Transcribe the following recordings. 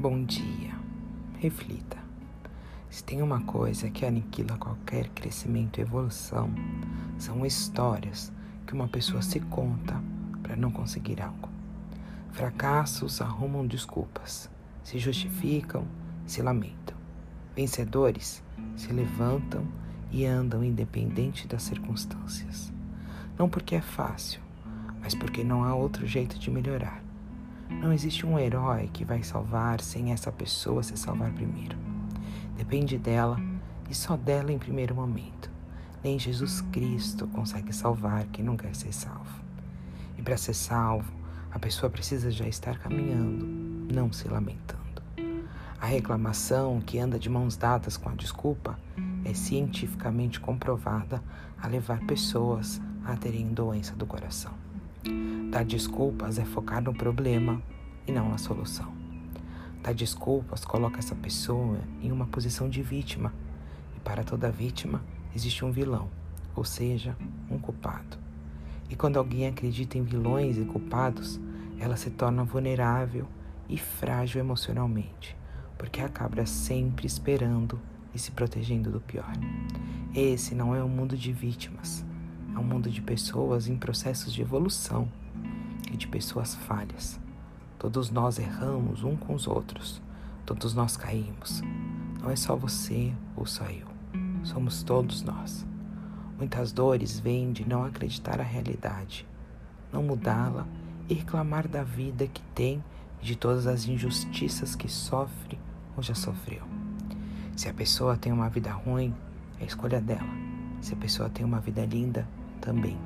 Bom dia. Reflita. Se tem uma coisa que aniquila qualquer crescimento e evolução, são histórias que uma pessoa se conta para não conseguir algo. Fracassos arrumam desculpas, se justificam, se lamentam. Vencedores se levantam e andam independente das circunstâncias. Não porque é fácil, mas porque não há outro jeito de melhorar. Não existe um herói que vai salvar sem essa pessoa se salvar primeiro. Depende dela e só dela em primeiro momento. Nem Jesus Cristo consegue salvar quem não quer ser salvo. E para ser salvo, a pessoa precisa já estar caminhando, não se lamentando. A reclamação, que anda de mãos dadas com a desculpa, é cientificamente comprovada a levar pessoas a terem doença do coração. Dar desculpas é focar no problema e não na solução. Dar desculpas coloca essa pessoa em uma posição de vítima, e para toda vítima existe um vilão, ou seja, um culpado. E quando alguém acredita em vilões e culpados, ela se torna vulnerável e frágil emocionalmente, porque acaba sempre esperando e se protegendo do pior. Esse não é um mundo de vítimas, é um mundo de pessoas em processos de evolução e de pessoas falhas. Todos nós erramos um com os outros, todos nós caímos. Não é só você ou só eu, somos todos nós. Muitas dores vêm de não acreditar a realidade, não mudá-la e reclamar da vida que tem e de todas as injustiças que sofre ou já sofreu. Se a pessoa tem uma vida ruim, é escolha dela. Se a pessoa tem uma vida linda, também.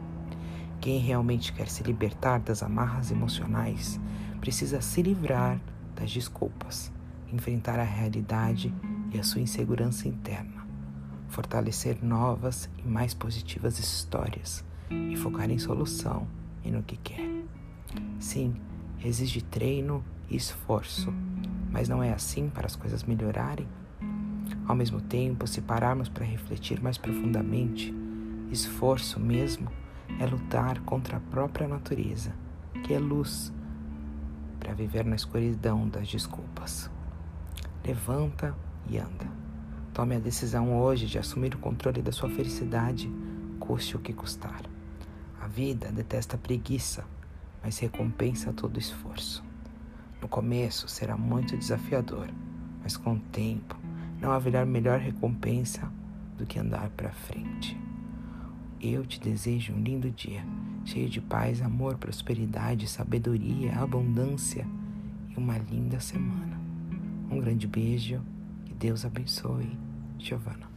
Quem realmente quer se libertar das amarras emocionais precisa se livrar das desculpas, enfrentar a realidade e a sua insegurança interna, fortalecer novas e mais positivas histórias e focar em solução e no que quer. Sim, exige treino e esforço, mas não é assim para as coisas melhorarem? Ao mesmo tempo, se pararmos para refletir mais profundamente, esforço mesmo é lutar contra a própria natureza, que é luz, para viver na escuridão das desculpas. Levanta e anda. Tome a decisão hoje de assumir o controle da sua felicidade, custe o que custar. A vida detesta a preguiça, mas recompensa todo esforço. No começo será muito desafiador, mas com o tempo não haverá melhor recompensa do que andar para frente. Eu te desejo um lindo dia, cheio de paz, amor, prosperidade, sabedoria, abundância e uma linda semana. Um grande beijo, que Deus abençoe. Giovana.